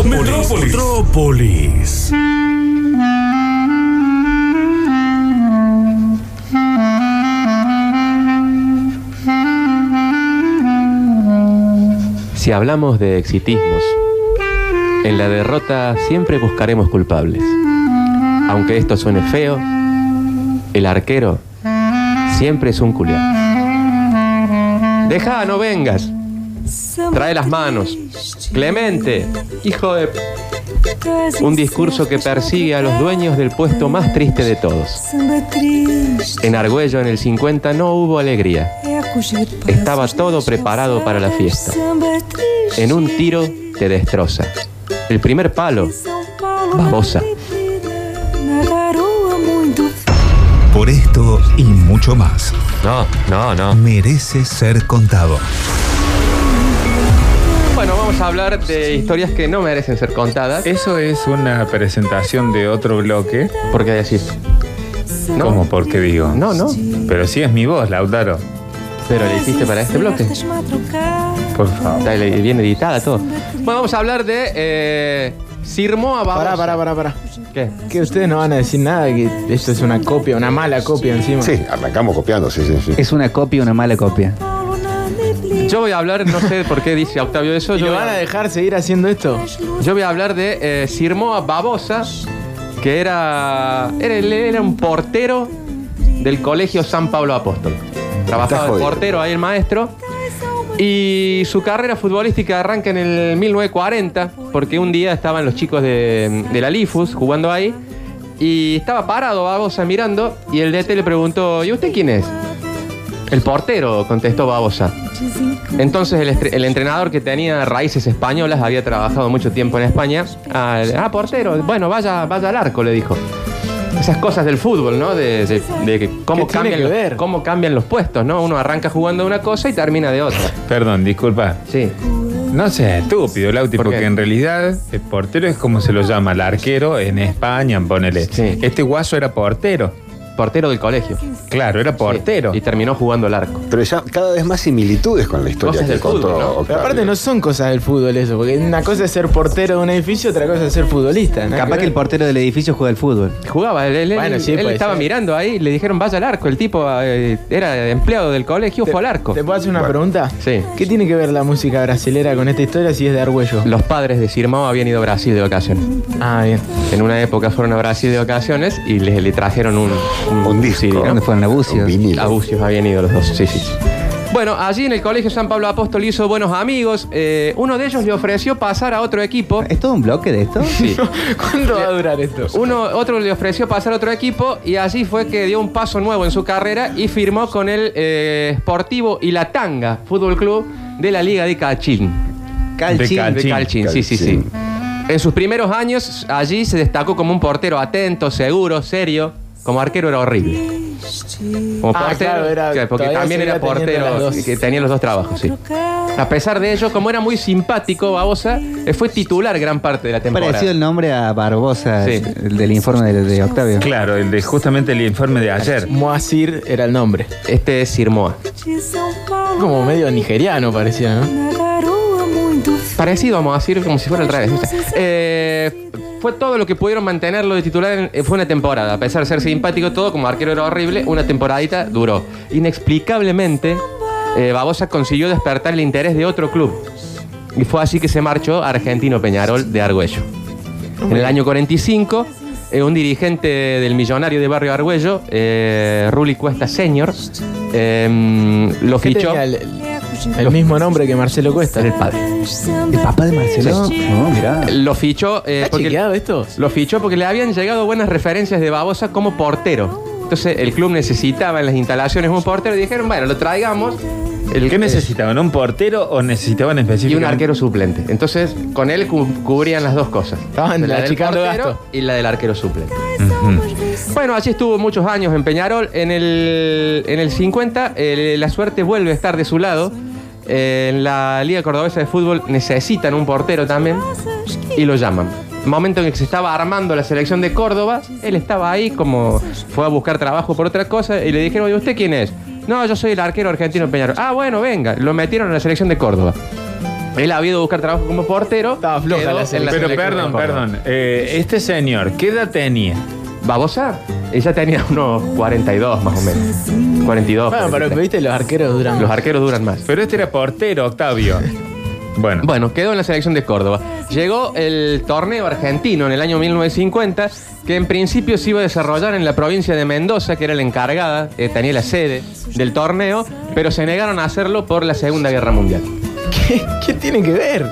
Metrópolis. Metrópolis. Si hablamos de exitismos, en la derrota siempre buscaremos culpables. Aunque esto suene feo, el arquero siempre es un culián. Deja, no vengas. Trae las manos. Clemente, hijo de... Un discurso que persigue a los dueños del puesto más triste de todos. En Argüello en el 50 no hubo alegría. Estaba todo preparado para la fiesta. En un tiro te destroza. El primer palo, babosa. Por esto y mucho más, No, no, no. merece ser contado. Bueno, vamos a hablar de historias que no merecen ser contadas. Eso es una presentación de otro bloque. ¿Por qué decís? No. ¿Cómo? ¿Por qué digo? No, no. Pero sí es mi voz, Lautaro. Pero le hiciste para este bloque. Por favor. Está bien editada todo. Bueno, vamos a hablar de eh, Sirmoa Babosa. Pará, pará, pará, pará. ¿Qué? Que ustedes no van a decir nada, que esto es una copia, una mala copia encima. Sí, arrancamos copiando, sí, sí, sí. Es una copia, una mala copia. Yo voy a hablar, no sé por qué dice Octavio eso. ¿Y Yo lo van a dejar seguir haciendo esto? yo voy a hablar de eh, Sirmoa Babosa, que era, era, era un portero del colegio San Pablo Apóstol. Trabajaba de portero ahí el maestro. Y su carrera futbolística arranca en el 1940, porque un día estaban los chicos de, de la Lifus jugando ahí, y estaba parado Babosa mirando, y el DT le preguntó, ¿y usted quién es? El portero, contestó Babosa. Entonces el, estre- el entrenador que tenía raíces españolas, había trabajado mucho tiempo en España, ah, ah, portero, bueno, vaya, vaya al arco, le dijo. Esas cosas del fútbol, ¿no? De, de- de que cómo, ¿Qué tiene cambian que los, ver? cómo cambian los puestos, ¿no? Uno arranca jugando de una cosa y termina de otra. Perdón, disculpa. Sí. No sé, estúpido, Lauti, ¿Por porque en realidad el portero es como se lo llama, el arquero en España, ponele. Sí. Este guaso era portero. Portero del colegio. Claro, era portero. Sí, Y terminó jugando al arco. Pero ya cada vez más similitudes con la historia Cosas que del contó fútbol, ¿no? Octavio. Pero aparte no son cosas del fútbol eso, porque una cosa es ser portero de un edificio, otra cosa es ser futbolista. Capaz que el portero del edificio juega al fútbol. Jugaba, él, él- Bueno, sí, él estaba ser. mirando ahí, le dijeron vaya al arco. El tipo eh, era empleado del colegio, fue al arco. ¿Te puedo hacer una Bueno. pregunta? Sí. ¿Qué tiene que ver la música brasilera con esta historia si es de Argüello? Los padres de Sirmao habían ido a Brasil de vacaciones. Ah, bien. En una época fueron a Brasil de vacaciones y le, le trajeron un, Un disco. ¿no? ¿Dónde fueron a Bucios? Un vinilo. A Bucios habían ido los dos, sí, sí. Bueno, allí en el Colegio San Pablo Apóstol hizo buenos amigos. Eh, uno de ellos le ofreció pasar a otro equipo. ¿Es todo un bloque de esto? Sí. ¿Cuánto va a durar esto? Uno, otro le ofreció pasar a otro equipo y allí fue que dio un paso nuevo en su carrera y firmó con el eh, Sportivo y la Tanga Fútbol Club de la Liga de Calchín. Calchín. De De Calchín, sí, sí, sí. Calchín. En sus primeros años allí se destacó como un portero atento, seguro, serio. Como arquero era horrible. Como Ah, claro, era- claro, porque todavía también seguía era teniendo portero las dos. que tenía los dos trabajos, sí. A pesar de ello, como era muy simpático, Babosa, eh, fue titular gran parte de la temporada. Parecido el nombre a Barbosa, Sí. el del informe de, de Octavio. Claro, el de justamente el informe de ayer. Moazir era el nombre. Este es Sirmoa. Como medio nigeriano parecía, ¿no? Parecido, vamos a decir, como si fuera al revés. Eh, fue todo lo que pudieron mantenerlo de titular. en- eh, fue una temporada. A pesar de ser simpático todo, como arquero era horrible, una temporadita duró. Inexplicablemente, eh, Babosa consiguió despertar el interés de otro club. Y fue así que se marchó a Argentino Peñarol de Argüello. En el año 45, eh, un dirigente del millonario de Barrio Argüello, eh, Ruli Cuesta Senior, eh, lo ¿Qué fichó. tenía el, el mismo nombre que Marcelo Cuesta? Era el padre. ¿El papá de Marcelo? No, mirá. Lo fichó. eh, ¿Está porque- chequeado esto? Lo fichó porque le habían llegado buenas referencias de Babosa como portero. Entonces el club necesitaba en las instalaciones un portero y dijeron, bueno, lo traigamos. El, ¿Qué necesitaban? ¿Un portero o necesitaban Y un específicamente? arquero suplente. Entonces con él cu- cubrían las dos cosas. Estaban la del achicando portero gasto. y la del arquero suplente. Bueno, allí estuvo muchos años en Peñarol. En el, en el 50 eh, la suerte vuelve a estar de su lado. Eh, en la Liga Cordobesa de Fútbol necesitan un portero también y lo llaman. Momento en el que se estaba armando la selección de Córdoba, él estaba ahí como fue a buscar trabajo por otra cosa y le dijeron, ¿y usted quién es? No, yo soy el arquero argentino de Peñarol. Ah, bueno, venga, lo metieron en la selección de Córdoba. Él había ido a buscar trabajo como portero. Estaba floja quedó la en selección. Pero selección perdón, de Córdoba. perdón. Eh, este señor, ¿qué edad tenía? Babosa, ella tenía unos 42 más o menos. 42. Bueno, pero 43. viste, los arqueros duran. Los arqueros duran más. Pero este era portero, Octavio. Bueno, Bueno, quedó en la selección de Córdoba. Llegó el torneo argentino en el año 1950, que en principio se iba a desarrollar en la provincia de Mendoza, que era la encargada, eh, tenía la sede del torneo, pero se negaron a hacerlo por la Segunda Guerra Mundial. ¿Qué, qué tiene que ver?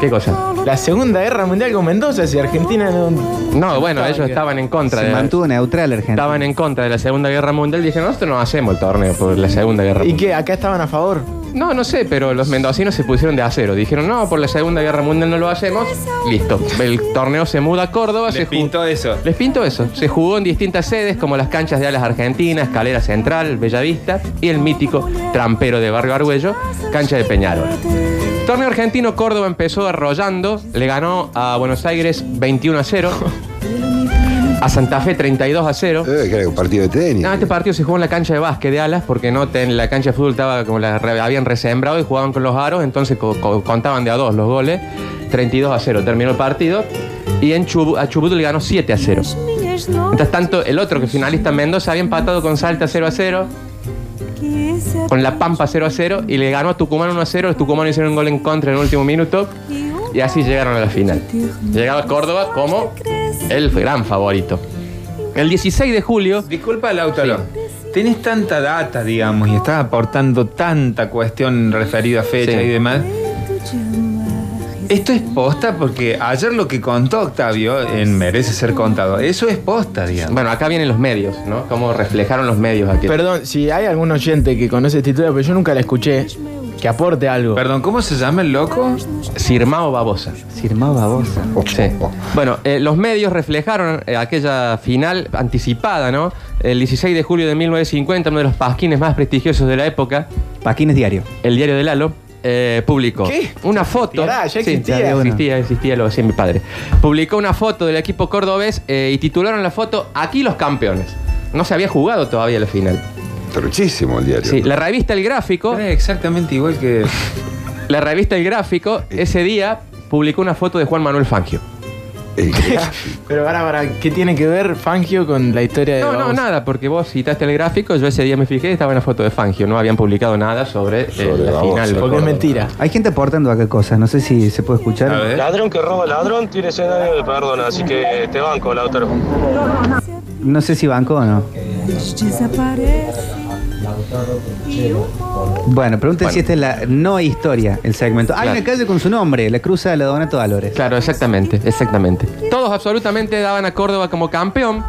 ¿Qué cosa? La Segunda Guerra Mundial con Mendoza, si Argentina no. No, bueno, Estaba ellos que- estaban en contra Se de mantuvo neutral Argentina. estaban en contra de la Segunda Guerra Mundial y dijeron, nosotros no hacemos el torneo por la Segunda Guerra ¿Y Mundial. qué? ¿Acá estaban a favor? No, no sé, pero los mendocinos se pusieron de acero. Dijeron, no, por la Segunda Guerra Mundial no lo hacemos. Listo. El torneo se muda a Córdoba. se les pintó eso. Les pinto eso. Se jugó en distintas sedes como las canchas de Alas Argentina, Escalera Central, Bellavista y el mítico trampero de Barrio Argüello, cancha de Peñarol. Torneo argentino, Córdoba empezó arrollando, le ganó a Buenos Aires 21 a 0, a Santa Fe 32 a 0. Eh, que era un partido de tenis. No, este partido se jugó en la cancha de básquet de Alas porque no ten- la cancha de fútbol estaba como la re- habían resembrado y jugaban con los aros, entonces co- co- contaban de a dos los goles. 32 a 0 terminó el partido y en Chubut, a Chubut le ganó 7 a 0. Mientras tanto, el otro que finalista Mendoza había empatado con Salta 0 a 0, con La Pampa 0 a 0 y le ganó a Tucumán 1 a 0. Los tucumanos hicieron un gol en contra en el último minuto y así llegaron a la final. Llegaba Córdoba como el gran favorito. El 16 de julio, Disculpa, Lautaro. Tenés tanta data, digamos, y estás aportando tanta cuestión referida a fecha Sí. y demás. Esto es posta porque ayer lo que contó Octavio en Merece ser contado. Eso es posta, digamos. bueno, acá vienen los medios, ¿no? Cómo reflejaron los medios aquí. Perdón, si hay algún oyente que conoce esta historia, pero yo nunca la escuché, que aporte algo. Perdón, ¿cómo se llama el loco? Sirmao Babosa. Sirmao Babosa. Sí. Bueno, eh, los medios reflejaron eh, aquella final anticipada, ¿no? El 16 de julio de 1950, uno de los pasquines más prestigiosos de la época, Paquines Diario. el diario de Lalo, eh, publicó ¿Qué? una foto. Ya Sí, existía. ya una. existía, existía, lo decía mi padre. Publicó una foto del equipo cordobés eh, y titularon la foto Aquí los campeones. No se había jugado todavía la final. Truchísimo el diario. Sí, la revista El Gráfico, Es exactamente igual que. la revista El Gráfico, ese día publicó una foto de Juan Manuel Fangio. El Pero para, para, ¿qué tiene que ver Fangio con la historia de No, no, nada, porque vos citaste el gráfico, yo ese día me fijé y estaba una foto de Fangio, no habían publicado nada sobre, eh, Sobre la final. Porque es mentira. Hay gente aportando acá cosas, no sé si se puede escuchar. A ver. Ladrón que roba ladrón tiene escenario de perdón, así que te banco, Lautaro. No sé si banco o no. Bueno, pregunten Bueno. si esta es la no historia, el segmento. Hay Claro. una calle con su nombre, la cruza de la Donato Valores. Claro, exactamente, exactamente. Todos absolutamente daban a Córdoba como campeón.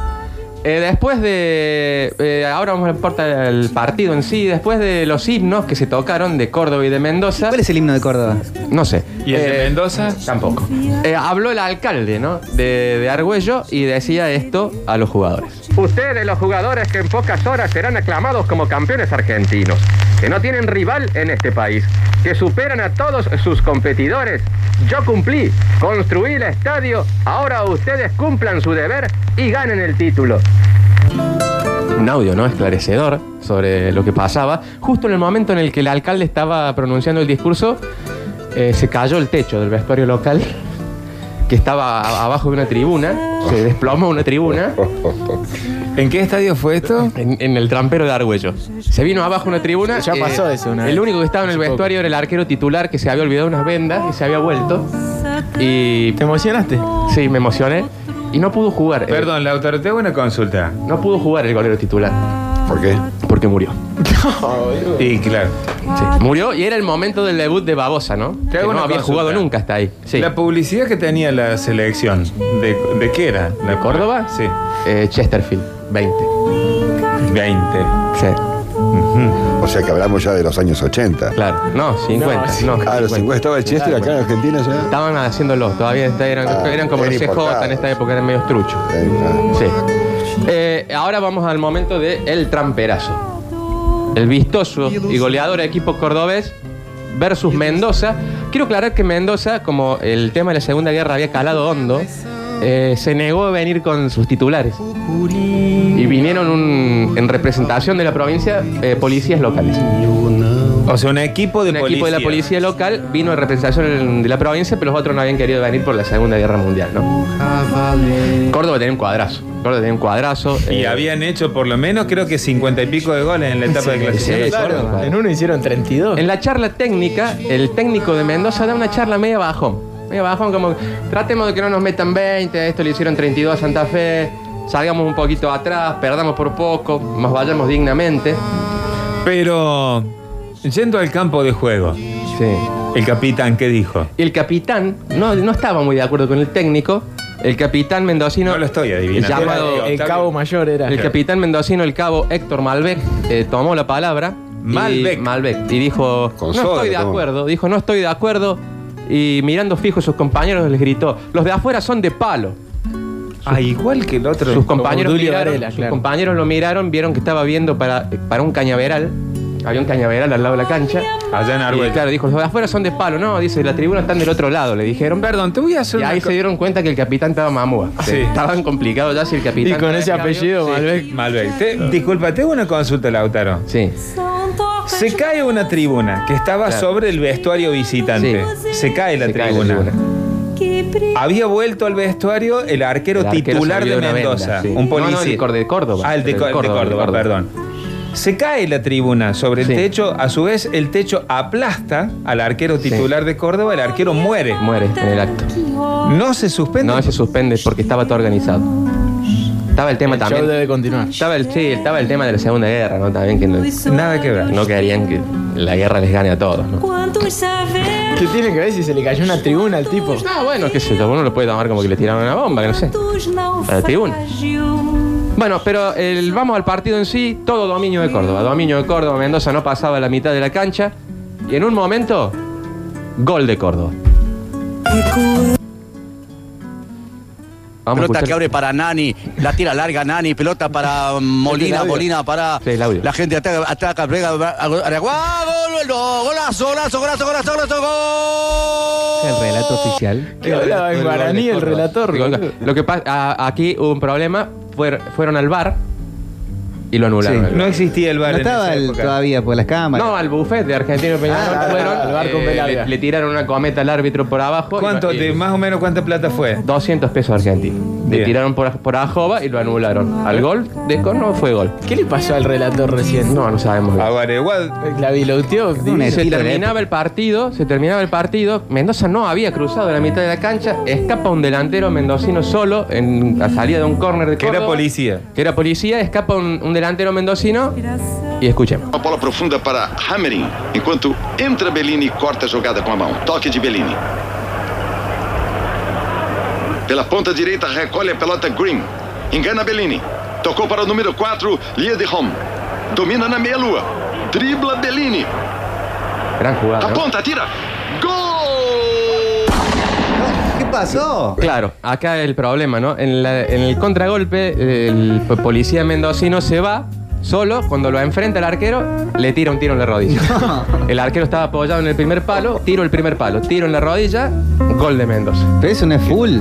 Eh, después de. eh, ahora vamos a importa el partido en sí. Después de los himnos que se tocaron de Córdoba y de Mendoza. ¿Cuál es el himno de Córdoba? No sé. ¿Y el de Eh, Mendoza? Tampoco. Eh, habló el alcalde, ¿no? De, de Argüello y decía esto a los jugadores. Ustedes, los jugadores que en pocas horas serán aclamados como campeones argentinos, que no tienen rival en este país, que superan a todos sus competidores. Yo cumplí, construí el estadio, ahora ustedes cumplan su deber y ganen el título. Un audio, ¿no? Esclarecedor sobre lo que pasaba. Justo en el momento en el que el alcalde estaba pronunciando el discurso, eh, se cayó el techo del vestuario local, que estaba abajo de una tribuna, se desplomó una tribuna ¿En qué estadio fue esto? en, en el trampero de Argüello. Se vino abajo una tribuna. eh, Ya pasó eso una El único que estaba en el vestuario era el arquero titular que se había olvidado unas vendas y se había vuelto. Y ¿Te emocionaste? sí, me emocioné. Y no pudo jugar. eh, Perdón, Lautaro, te hago una consulta. no pudo jugar el golero titular. ¿Por qué? Porque murió. Y claro. Sí, murió y era el momento del debut de Babosa, ¿no? Te Que hago no una había consulta. jugado nunca hasta ahí. Sí. La publicidad que tenía la selección, ¿de, de qué era? ¿La Córdoba? Sí. Eh, Chesterfield, 20. 20. Sí, O sea que hablamos ya de los años 80. claro. No, 50. No, Ah, los 50 estaba el Chester acá en Argentina ya. Estaban haciéndolo, todavía eran, Ah, eran como los CJ en esta época, eran medio truchos. Ahí está. Sí. Eh, ahora vamos al momento de El Tramperazo. El vistoso y goleador equipo cordobés versus Mendoza. Quiero aclarar que Mendoza, como el tema de la Segunda Guerra había calado hondo, eh, se negó a venir con sus titulares. Y vinieron en representación de la provincia eh, policías locales. O sea, un equipo de un policía. equipo de la policía local vino en representación de la provincia, pero los otros no habían querido venir por la Segunda Guerra Mundial, ¿no? Córdoba tenía un cuadrazo. Córdoba tenía un cuadrazo. Y eh, habían hecho por lo menos creo que cincuenta y pico de goles en la etapa de clasificación. sí, Claro, en uno hicieron 32. En la charla técnica, el técnico de Mendoza da una charla media bajón. Media bajón, como tratemos de que no nos metan 20, esto le hicieron 32 a Santa Fe, salgamos un poquito atrás, perdamos por poco, más vayamos dignamente. Pero yendo al campo de juego, Sí. el capitán, ¿qué dijo? Y el capitán no, no estaba muy de acuerdo con el técnico. El capitán mendocino. No lo estoy adivinando. El llamado- el cabo mayor era. El capitán mendocino, el cabo Héctor Malbec, eh, tomó la palabra. y- Malbec. Malbec. Y dijo, Con no soda, estoy de ¿cómo? acuerdo. Dijo, no estoy de acuerdo. Y mirando fijo a sus compañeros les gritó, los de afuera son de palo. Ah, igual que el otro. Sus compañeros, Dulio miraron, Varela, sus claro. compañeros lo miraron, vieron que estaba viendo para, para un cañaveral. Había un cañaveral al lado de la cancha. Allá en Y Arguello. claro, dijo, los de afuera son de palo. No, dice, la tribuna están del otro lado, le dijeron. Perdón, te voy a hacer Y una ahí co- se dieron cuenta que el capitán estaba mamúa. Sí. Estaban complicados ya si el Y capitán... con ese apellido, Malbec. Malbec. Te- disculpa, tengo una consulta, Lautaro. Sí. Se cae una tribuna que estaba Claro. sobre el vestuario visitante. Se cae la Se cae la tribuna. tribuna. Había vuelto al vestuario el arquero El arquero titular se de una Mendoza, venda, sí. un No, no, policía. el de Córdoba. Ah, el de, El de Co- el de Córdoba, Córdoba, el de Córdoba. perdón. Se cae la tribuna sobre el Sí. techo, a su vez el techo aplasta al arquero titular de Córdoba, el arquero muere. Muere en el acto. No se suspende. No se suspende porque estaba todo organizado. Estaba el tema El show también. debe continuar. Estaba el, sí, estaba el tema de la Segunda Guerra, ¿no? También que no, Nada que ver. no querían que la guerra les gane a todos, ¿no? ¿Qué tiene que ver si se le cayó una tribuna al tipo? Ah, bueno, qué sé yo, uno lo puede tomar como que le tiraron una bomba, que no sé. A la tribuna. Bueno, pero el, vamos al partido en sí, todo dominio de Córdoba. Dominio de Córdoba, Mendoza no pasaba la mitad de la cancha. Y en un momento, gol de Córdoba. Vamos Pelota que abre para Nani, la tira larga Nani, pelota para Molina, audio. Molina para audio. la gente ataca, ataca, pega, Aragua, gol, no, golazo, golazo, golazo, golazo, golazo, gol. El relato oficial. Que hablaba en guaraní el relator. Digo. Lo que pasa, aquí hubo un problema, fuer- fueron al bar y lo anularon. Sí. No existía el bar No en esa estaba el- época. todavía por las cámaras. No, al buffet de Argentino Peñarol Ah, fueron. al bar con eh, le, le tiraron una cometa al árbitro por abajo. y ¿Cuánto, y- de más o menos cuánta plata fue? 200 pesos argentinos. Le Bien. tiraron por, por ajoba y lo anularon. Al gol de Corno fue gol. ¿Qué le pasó al relator recién? No, no sabemos. igual. La biloteó. Un Se estilo de terminaba el partido, se terminaba el partido. Mendoza no había cruzado la mitad de la cancha. Escapa un delantero mendocino solo en la salida de un córner de Que era Córdoba, policía. Que era policía. Escapa un, un delantero mendocino. Y escuchemos. Uma bola profunda para Hammering, enquanto entra Bellini e corta a jogada com a mão. Toque de Bellini. Pela ponta direita recolhe a pelota Green. Engana Bellini. Tocou para o número 4, Lia de. Domina na meia-lua. Dribla Bellini. Gran jugada. Aponta, tira. Pasó? Claro, acá el problema, ¿no? En, la- en el contragolpe, el policía mendocino se va solo. Cuando lo enfrenta el arquero, le tira un tiro en la rodilla. El arquero estaba apoyado en el primer palo, tiro el primer palo, tiro en la rodilla, gol de Mendoza. Pero eso no es full.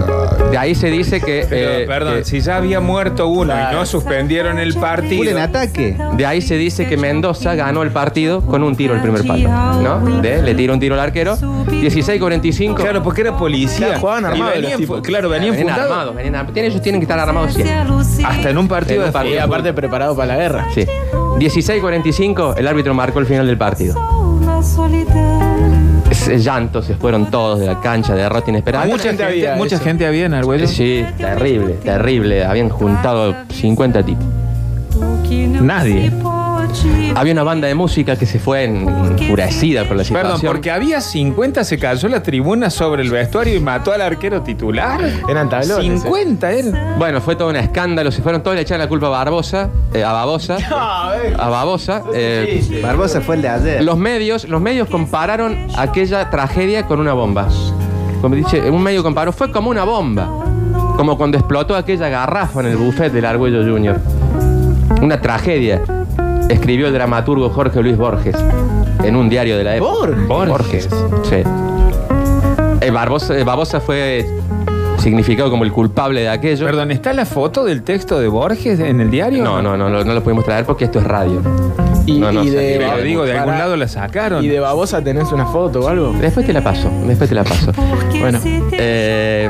De ahí se dice que. Pero, eh, perdón, que- si ya había muerto uno y no suspendieron el Full partido. en ataque. de ahí se dice que Mendoza ganó el partido con un tiro el primer palo. ¿No? De, le tira un tiro al arquero. 16-45. Claro, porque era policía. Claro, jugaban Y armados venían los tipos. fu- Claro, venían Venían fundados. armados, venían ar- tienen- ellos tienen que estar armados siempre. Hasta en un partido En un de partido. Y aparte preparado para la guerra. Sí. 16-45, el árbitro marcó el final del partido. Ese llanto, se fueron todos de la cancha, derrota inesperada. Mucha gente gente, había mucha eso? gente había en Argüello. Sí, terrible, terrible. Habían juntado 50 tipos. Nadie. Había una banda de música que se fue en- enfurecida por la situación. Perdón, porque había 50, se cayó la tribuna sobre el vestuario y mató al arquero titular. Eran tablones, 50 eran. Bueno, fue todo un escándalo. Se fueron todos, le echaron la culpa a Barbosa, eh, a Babosa. a Babosa. eh, Barbosa fue el de ayer. los medios, los medios compararon aquella tragedia con una bomba. Como dice, un medio comparó, fue como una bomba. Como cuando explotó aquella garrafa en el buffet del Argüello Junior. Una tragedia. Escribió el dramaturgo Jorge Luis Borges en un diario de la época. ¿Borges? Borges. Sí. Eh, Barbosa, eh, Babosa fue significado como el culpable de aquello. Perdón, ¿está la foto del texto de Borges en el diario? No, no, no, no, no lo pudimos traer porque esto es radio. Y, No, no, y de, Pero digo, de algún lado la sacaron. ¿Y de babosa tenés una foto o algo? Después te la paso, después te la paso. Bueno, Eh,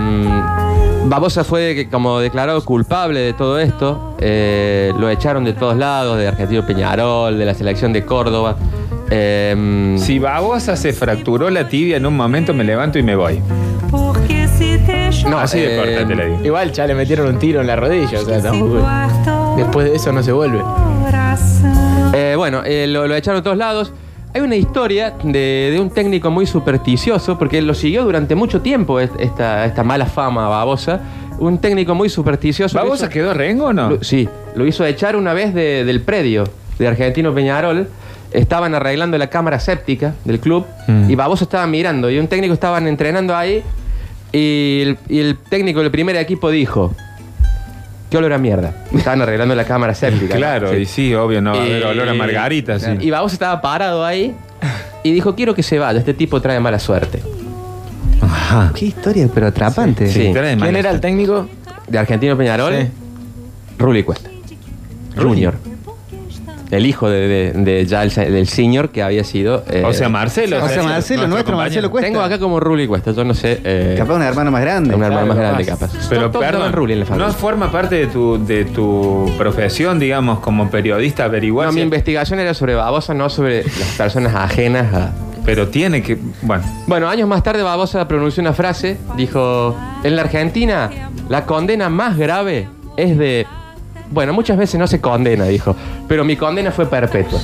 Babosa fue que- como declarado culpable de todo esto. Eh, lo echaron de todos lados, de Argentino Peñarol, de la selección de Córdoba. Eh, Si Babosa se fracturó la tibia en un momento, me levanto y me voy. No, Así de eh, corta te la digo. igual ya le metieron un tiro en la rodilla, o sea, tampoco. Después de eso no se vuelve. Eh, bueno, eh, lo, lo echaron de todos lados. Hay una historia de, de un técnico muy supersticioso, porque lo siguió durante mucho tiempo est- esta, esta mala fama babosa. Un técnico muy supersticioso. ¿Babosa hizo- quedó rengo o no? lo- sí, lo hizo echar una vez de- del predio de Argentino Peñarol. Estaban arreglando la cámara séptica del club Mm. y Babosa estaba mirando y un técnico estaban entrenando ahí y el, y el técnico del primer equipo dijo, ¿qué olor a mierda? Estaban arreglando la cámara séptica. ¿no? Claro, Sí. y sí, obvio, no va a haber olor a margarita, sí. Y Babosa estaba parado ahí y dijo, quiero que se vaya, este tipo trae mala suerte. Ajá. Qué historia, pero atrapante. Sí. trae ¿Quién era el técnico? De Argentino Peñarol, Sí. Ruli Cuesta. Junior. El hijo de, de- de ya el, del senior que había sido... eh, O sea, Marcelo. O sea, Marcelo, nuestro Marcelo Cuesta. Tengo acá como Ruli Cuesta, yo no sé... eh, Capaz un hermano más grande. un hermano más claro, grande capaz. Pero perdón, Ruli en la familia. no forma parte de tu, de tu profesión, digamos, como periodista averiguar. No, mi investigación era sobre Babosa, no sobre las personas ajenas a... pero tiene que. Bueno, Bueno, años más tarde Babosa pronunció una frase, dijo, en la Argentina la condena más grave es de... Bueno, muchas veces no se condena, dijo, pero mi condena fue perpetua.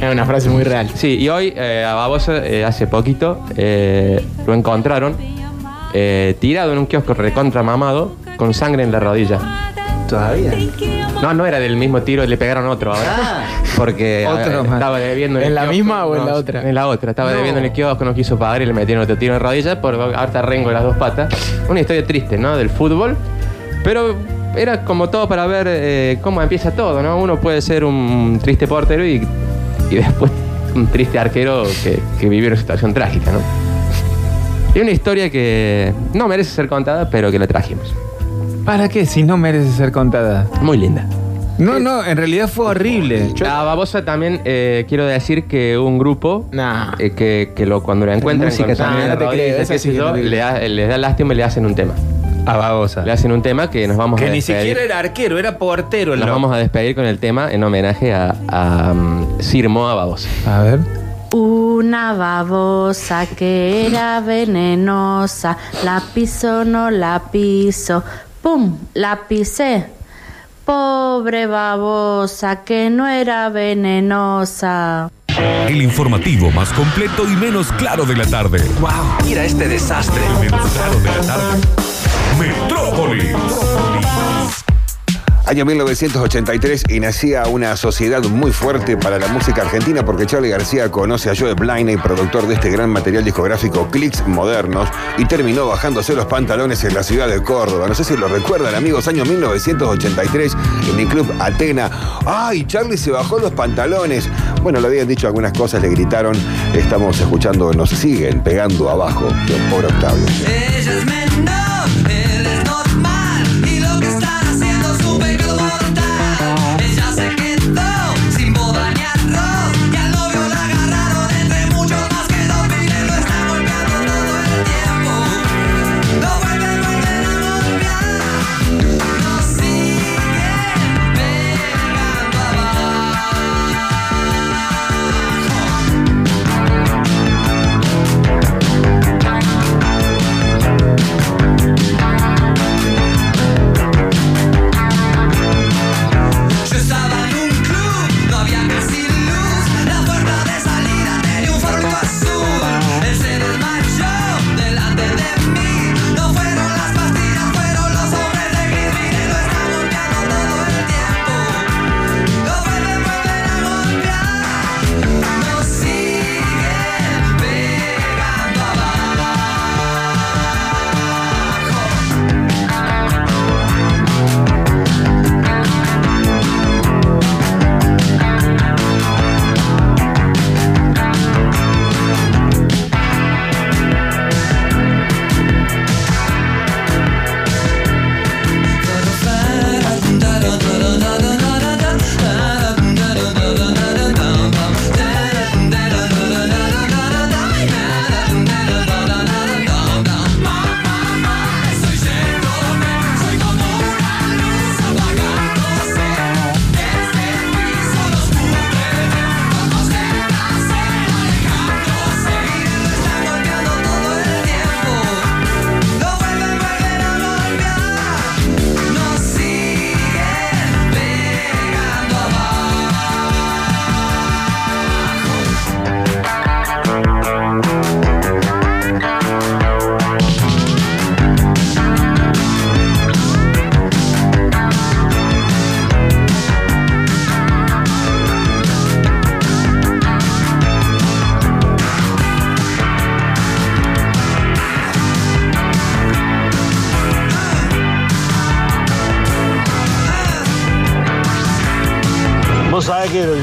Es una frase muy real. Sí, y hoy eh, a Babosa eh, hace poquito eh, lo encontraron eh, tirado en un kiosco recontra mamado con sangre en la rodilla. Todavía. No, no era del mismo tiro, le pegaron otro ahora. Ah. Porque Otro estaba debiendo ¿En el la kiosco. misma o en No, la otra? En la otra, estaba No. debiendo en el kiosco, no quiso pagar y le metieron otro tiro en la rodilla por harta rengo en las dos patas. Una historia triste, ¿no? Del fútbol. Pero era como todo para ver eh, cómo empieza todo, ¿no? Uno puede ser un triste portero y, y después un triste arquero que, que vive una situación trágica, ¿no? Y una historia que no merece ser contada, pero que la trajimos. ¿para qué? Si no merece ser contada. Muy linda. No, no, en realidad fue horrible. A Babosa también eh, quiero decir que un grupo Nah. eh, que, que lo, cuando lo encuentran con en No te la creo, sí yo, le les da lástima y le hacen un tema. A Babosa. Le hacen un tema que nos vamos a Que ni despedir. siquiera era arquero, era portero. el Nos loco. vamos a despedir con el tema en homenaje a, a um, Sir Moa Babosa. A ver. Una babosa que era venenosa, la piso, no la piso, ¡pum! La pisé. Pobre babosa que no era venenosa. El informativo más completo y menos claro de la tarde. ¡Wow! Mira este desastre. El menos claro de la tarde. Metrópolis. Año 1983 y nacía una sociedad muy fuerte para la música argentina porque Charlie García conoce a Joe Bliney, productor de este gran material discográfico Clicks Modernos, y terminó bajándose los pantalones en la ciudad de Córdoba. No sé si lo recuerdan, amigos, año 1983 en el club Atena. ¡Ay, Charlie se bajó los pantalones! Bueno, le habían dicho algunas cosas, le gritaron. Estamos escuchando, nos siguen pegando abajo. Pobre Octavio. Ella es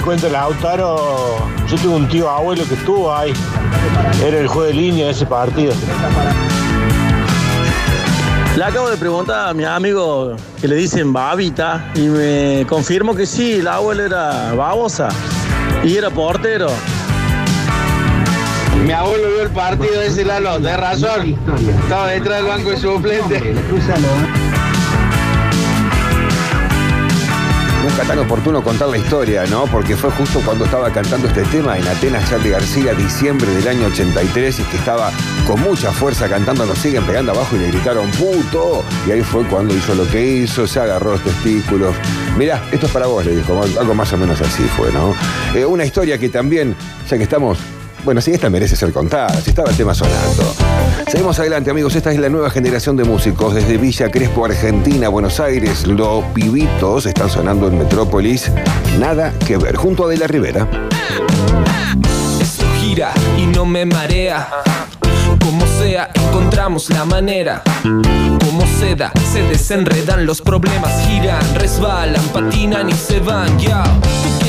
el cuento de Lautaro, yo tengo un tío abuelo que estuvo ahí. Era el juego de línea de ese partido. Le acabo de preguntar a mi amigo que le dicen babita y me confirmó que sí, el abuelo era babosa y era portero. Mi abuelo vio el partido de ese Lalo, de razón. Estaba detrás del banco de suplente. Tan oportuno contar la historia, ¿no? Porque fue justo cuando estaba cantando este tema en Atenas Charlie García, diciembre del año 83, y que estaba con mucha fuerza cantando, nos siguen pegando abajo y le gritaron ¡puto! Y ahí fue cuando hizo lo que hizo, se agarró los testículos. Mirá, esto es para vos, le dijo, algo más o menos así fue, ¿no? Eh, una historia que también, ya que estamos bueno, sí, esta merece ser contada, si estaba el tema sonando. Seguimos adelante, amigos. Esta es la nueva generación de músicos desde Villa Crespo, Argentina, Buenos Aires. Los pibitos están sonando en Metrópolis. Nada que ver. Junto a De la Rivera. Esto gira y no me marea. Como sea, encontramos la manera. Como seda, se desenredan los problemas, giran, resbalan, patinan y se van. Ya, tú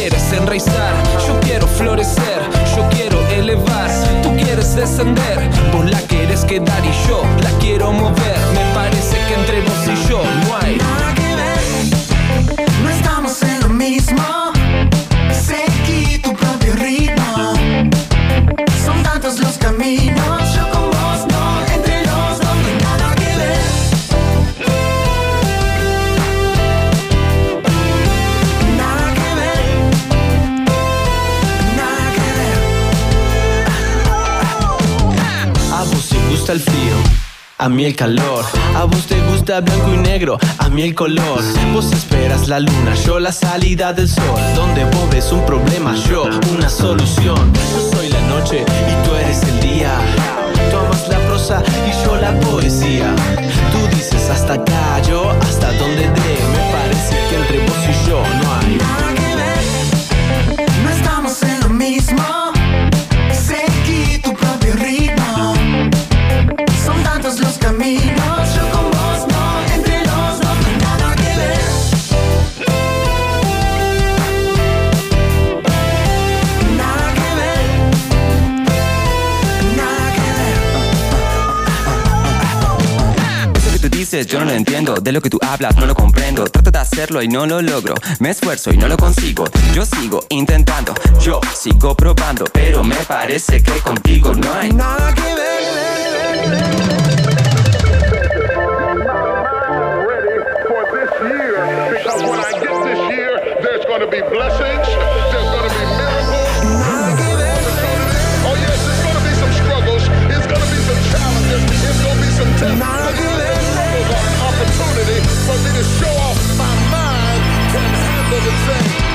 yo quiero florecer, yo quiero elevar, tú quieres descender, vos la quieres quedar y yo la quiero mover. Me parece que entre vos y yo no hay a mí el calor. A vos te gusta blanco y negro, a mí el color. Vos esperas la luna, yo la salida del sol. Donde vos ves un problema, yo una solución. Yo soy la noche y tú eres el día. Tú amas la prosa y yo la poesía. Tú dices hasta acá, yo hasta donde dé. dices yo no lo entiendo De lo que tú hablas no lo comprendo Trato de hacerlo y no lo logro Me esfuerzo y no lo consigo Yo sigo intentando Yo sigo probando Pero me parece que contigo no hay nada que ver gonna be blessings. There's gonna be miracles. Oh yes, there's gonna be some struggles. It's gonna be some challenges. It's gonna be some tests. opportunity for me to show off my mind can handle the thing.